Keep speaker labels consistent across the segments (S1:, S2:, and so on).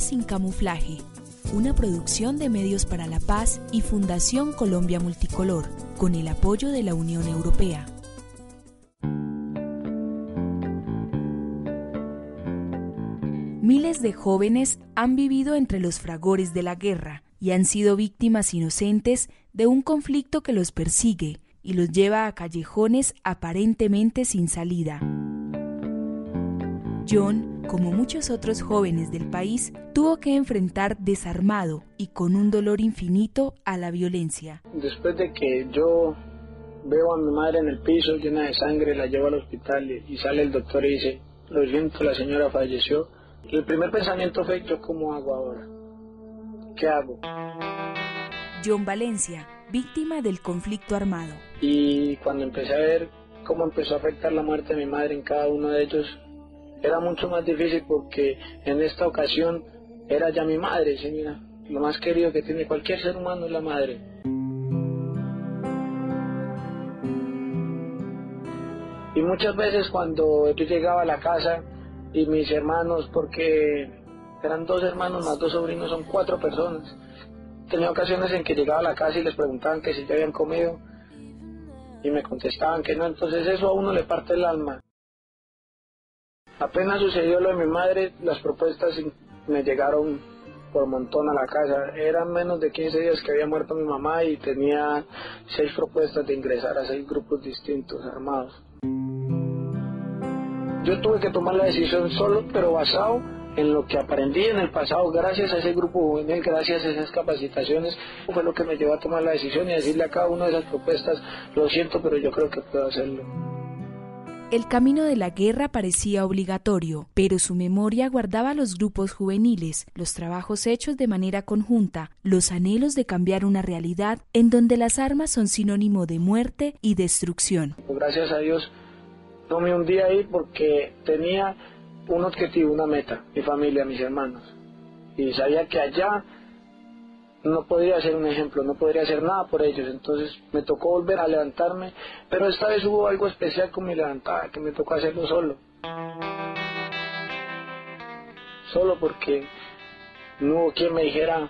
S1: Sin camuflaje. Una producción de Medios para la Paz y Fundación Colombia Multicolor, con el apoyo de la Unión Europea. Miles de jóvenes han vivido entre los fragores de la guerra y han sido víctimas inocentes de un conflicto que los persigue y los lleva a callejones aparentemente sin salida. John, como muchos otros jóvenes del país, tuvo que enfrentar desarmado y con un dolor infinito a la violencia.
S2: Después de que yo veo a mi madre en el piso llena de sangre, la llevo al hospital y sale el doctor y dice, lo siento, la señora falleció. El primer pensamiento fue, ¿yo cómo hago ahora? ¿Qué hago?
S1: John Valencia, víctima del conflicto armado.
S2: Y cuando empecé a ver cómo empezó a afectar la muerte de mi madre en cada uno de ellos, era mucho más difícil porque en esta ocasión era ya mi madre, sí, mira, lo más querido que tiene cualquier ser humano es la madre. Y muchas veces cuando yo llegaba a la casa y mis hermanos, porque eran dos hermanos más dos sobrinos, son cuatro personas, tenía ocasiones en que llegaba a la casa y les preguntaban que si ya habían comido y me contestaban que no, entonces eso a uno le parte el alma. Apenas sucedió lo de mi madre, las propuestas me llegaron por montón a la casa. Eran menos de 15 días que había muerto mi mamá y tenía seis propuestas de ingresar a seis grupos distintos armados. Yo tuve que tomar la decisión solo, pero basado en lo que aprendí en el pasado, gracias a ese grupo juvenil, gracias a esas capacitaciones, fue lo que me llevó a tomar la decisión y decirle a cada una de esas propuestas, lo siento, pero yo creo que puedo hacerlo.
S1: El camino de la guerra parecía obligatorio, pero su memoria guardaba los grupos juveniles, los trabajos hechos de manera conjunta, los anhelos de cambiar una realidad en donde las armas son sinónimo de muerte y destrucción.
S2: Gracias a Dios no me hundí ahí porque tenía un objetivo, una meta, mi familia, mis hermanos. Y sabía que allá no podía ser un ejemplo, no podría hacer nada por ellos. Entonces me tocó volver a levantarme, pero esta vez hubo algo especial con mi levantada, que me tocó hacerlo solo. Solo porque no hubo quien me dijera,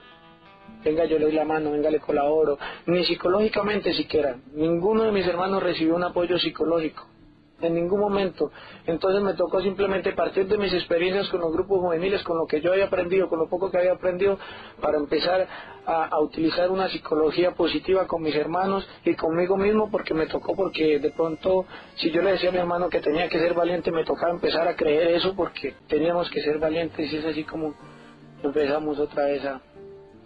S2: venga yo le doy la mano, venga le colaboro, ni psicológicamente siquiera. Ninguno de mis hermanos recibió un apoyo psicológico en ningún momento. Entonces me tocó simplemente partir de mis experiencias con los grupos juveniles, con lo que yo había aprendido, con lo poco que había aprendido, para empezar a, utilizar una psicología positiva con mis hermanos y conmigo mismo, porque me tocó, porque de pronto, si yo le decía a mi hermano que tenía que ser valiente, me tocaba empezar a creer eso, porque teníamos que ser valientes y es así como empezamos otra vez a,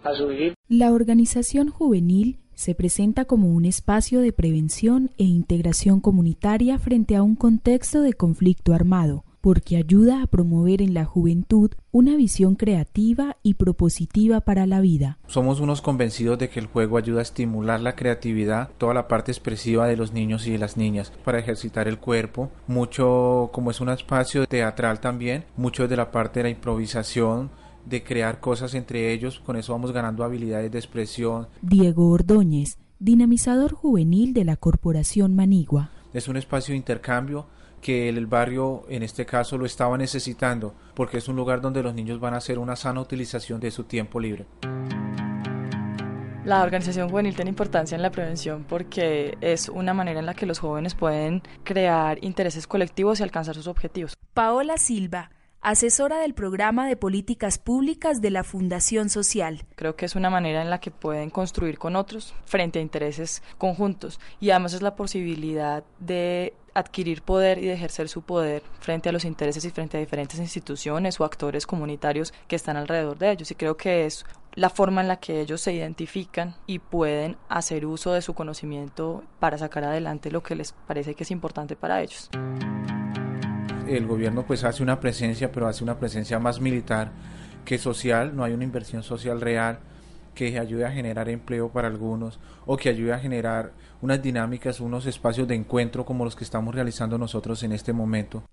S2: a subir.
S1: La organización juvenil se presenta como un espacio de prevención e integración comunitaria frente a un contexto de conflicto armado, porque ayuda a promover en la juventud una visión creativa y propositiva para la vida.
S3: Somos unos convencidos de que el juego ayuda a estimular la creatividad, toda la parte expresiva de los niños y de las niñas, para ejercitar el cuerpo, mucho como es un espacio teatral también, mucho de la parte de la improvisación, de crear cosas entre ellos, con eso vamos ganando habilidades de expresión.
S1: Diego Ordóñez, dinamizador juvenil de la Corporación Manigua.
S3: Es un espacio de intercambio que el barrio en este caso lo estaba necesitando, porque es un lugar donde los niños van a hacer una sana utilización de su tiempo libre.
S4: La organización juvenil tiene importancia en la prevención porque es una manera en la que los jóvenes pueden crear intereses colectivos y alcanzar sus objetivos.
S1: Paola Silva, asesora del programa de políticas públicas de la Fundación Social.
S4: Creo que es una manera en la que pueden construir con otros frente a intereses conjuntos y además es la posibilidad de adquirir poder y de ejercer su poder frente a los intereses y frente a diferentes instituciones o actores comunitarios que están alrededor de ellos. Y creo que es la forma en la que ellos se identifican y pueden hacer uso de su conocimiento para sacar adelante lo que les parece que es importante para ellos.
S3: El gobierno pues hace una presencia, pero hace una presencia más militar que social, no hay una inversión social real que ayude a generar empleo para algunos o que ayude a generar unas dinámicas, unos espacios de encuentro como los que estamos realizando nosotros en este momento.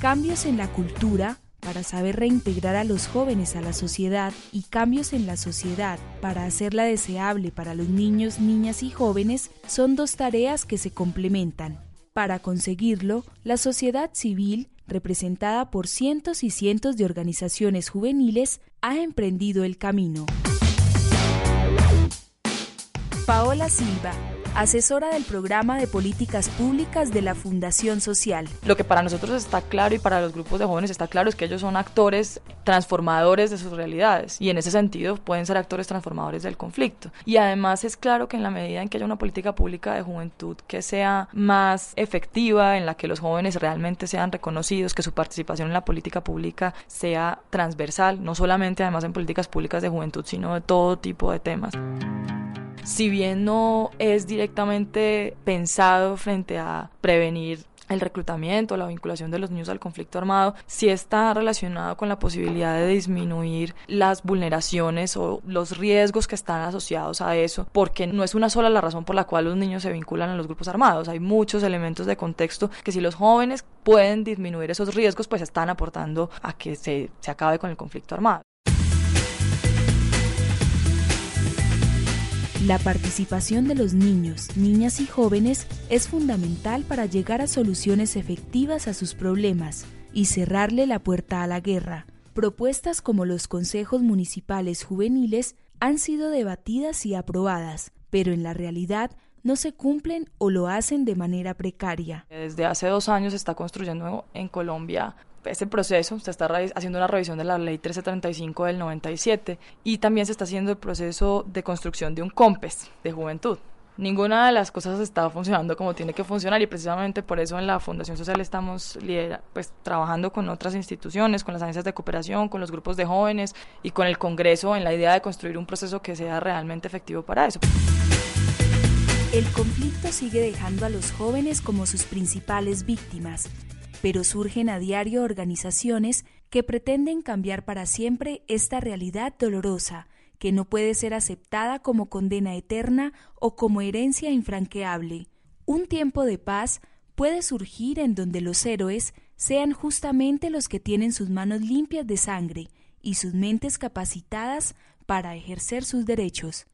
S1: Cambios en la cultura para saber reintegrar a los jóvenes a la sociedad y cambios en la sociedad para hacerla deseable para los niños, niñas y jóvenes son dos tareas que se complementan. Para conseguirlo, la sociedad civil, representada por cientos y cientos de organizaciones juveniles, ha emprendido el camino. Paola Silva, asesora del programa de políticas públicas de la Fundación Social.
S4: Lo que para nosotros está claro y para los grupos de jóvenes está claro es que ellos son actores transformadores de sus realidades y en ese sentido pueden ser actores transformadores del conflicto. Y además es claro que en la medida en que haya una política pública de juventud que sea más efectiva, en la que los jóvenes realmente sean reconocidos, que su participación en la política pública sea transversal, no solamente además en políticas públicas de juventud, sino de todo tipo de temas si bien no es directamente pensado frente a prevenir el reclutamiento, la vinculación de los niños al conflicto armado, sí está relacionado con la posibilidad de disminuir las vulneraciones o los riesgos que están asociados a eso, porque no es una sola la razón por la cual los niños se vinculan a los grupos armados, hay muchos elementos de contexto que si los jóvenes pueden disminuir esos riesgos, pues están aportando a que se, se acabe con el conflicto armado.
S1: La participación de los niños, niñas y jóvenes es fundamental para llegar a soluciones efectivas a sus problemas y cerrarle la puerta a la guerra. Propuestas como los consejos municipales juveniles han sido debatidas y aprobadas, pero en la realidad no se cumplen o lo hacen de manera precaria.
S4: Desde hace dos años se está construyendo en Colombia ese proceso, se está haciendo una revisión de la ley 1335 del 97 y también se está haciendo el proceso de construcción de un COMPES de juventud. Ninguna de las cosas está funcionando como tiene que funcionar y precisamente por eso en la Fundación Social estamos pues, trabajando con otras instituciones, con las agencias de cooperación, con los grupos de jóvenes y con el Congreso en la idea de construir un proceso que sea realmente efectivo para eso.
S1: El conflicto sigue dejando a los jóvenes como sus principales víctimas pero surgen a diario organizaciones que pretenden cambiar para siempre esta realidad dolorosa, que no puede ser aceptada como condena eterna o como herencia infranqueable. Un tiempo de paz puede surgir en donde los héroes sean justamente los que tienen sus manos limpias de sangre y sus mentes capacitadas para ejercer sus derechos.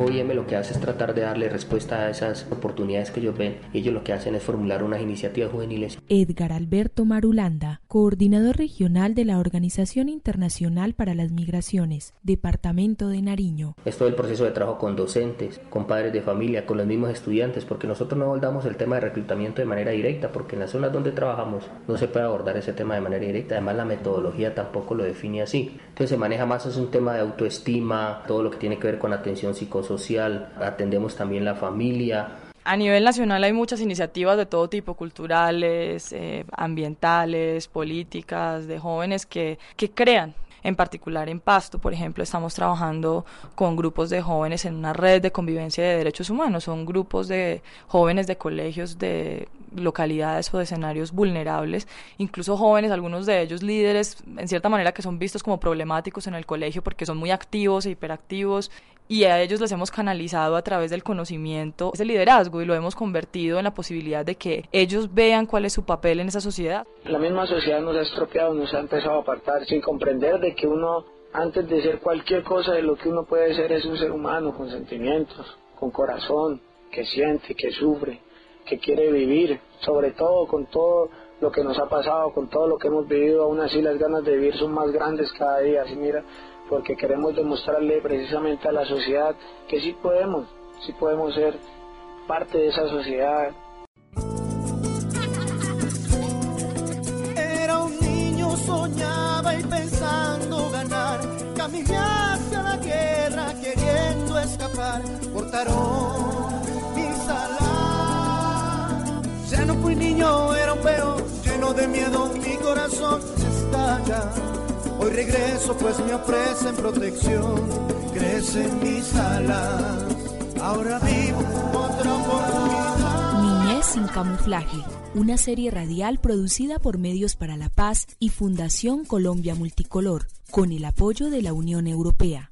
S5: OIM lo que hace es tratar de darle respuesta a esas oportunidades que ellos ven y ellos lo que hacen es formular unas iniciativas juveniles.
S1: Edgar Alberto Marulanda, coordinador regional de la Organización Internacional para las Migraciones, Departamento de Nariño.
S5: Es todo el proceso de trabajo con docentes, con padres de familia, con los mismos estudiantes, porque nosotros no abordamos el tema de reclutamiento de manera directa, porque en las zonas donde trabajamos no se puede abordar ese tema de manera directa, además la metodología tampoco lo define así. Entonces se maneja más es un tema de autoestima, todo lo que tiene que ver con atención psicosocial social, atendemos también la familia.
S4: A nivel nacional hay muchas iniciativas de todo tipo, culturales, eh, ambientales, políticas, de jóvenes que, que crean en particular en Pasto, por ejemplo, estamos trabajando con grupos de jóvenes en una red de convivencia de derechos humanos. Son grupos de jóvenes de colegios de localidades o de escenarios vulnerables, incluso jóvenes, algunos de ellos líderes, en cierta manera que son vistos como problemáticos en el colegio porque son muy activos e hiperactivos y a ellos les hemos canalizado a través del conocimiento ese liderazgo y lo hemos convertido en la posibilidad de que ellos vean cuál es su papel en esa sociedad.
S2: La misma sociedad nos ha estropeado, nos ha empezado a apartar sin comprender de que uno, antes de ser cualquier cosa de lo que uno puede ser, es un ser humano con sentimientos, con corazón, que siente, que sufre, que quiere vivir, sobre todo con todo lo que nos ha pasado, con todo lo que hemos vivido, aún así las ganas de vivir son más grandes cada día. Así mira, porque queremos demostrarle precisamente a la sociedad que sí podemos, sí podemos ser parte de esa sociedad.
S6: Era un niño, soñaba y pensando ganar, caminé hacia la guerra queriendo escapar, cortaron Fui niño, era un perro lleno de miedo, mi corazón estalla Hoy regreso pues me ofrecen protección, crecen mis alas. Ahora vivo otra oportunidad.
S1: Fe sin camuflaje, una serie radial producida por Medios para la Paz y Fundación Colombia Multicolor, con el apoyo de la Unión Europea.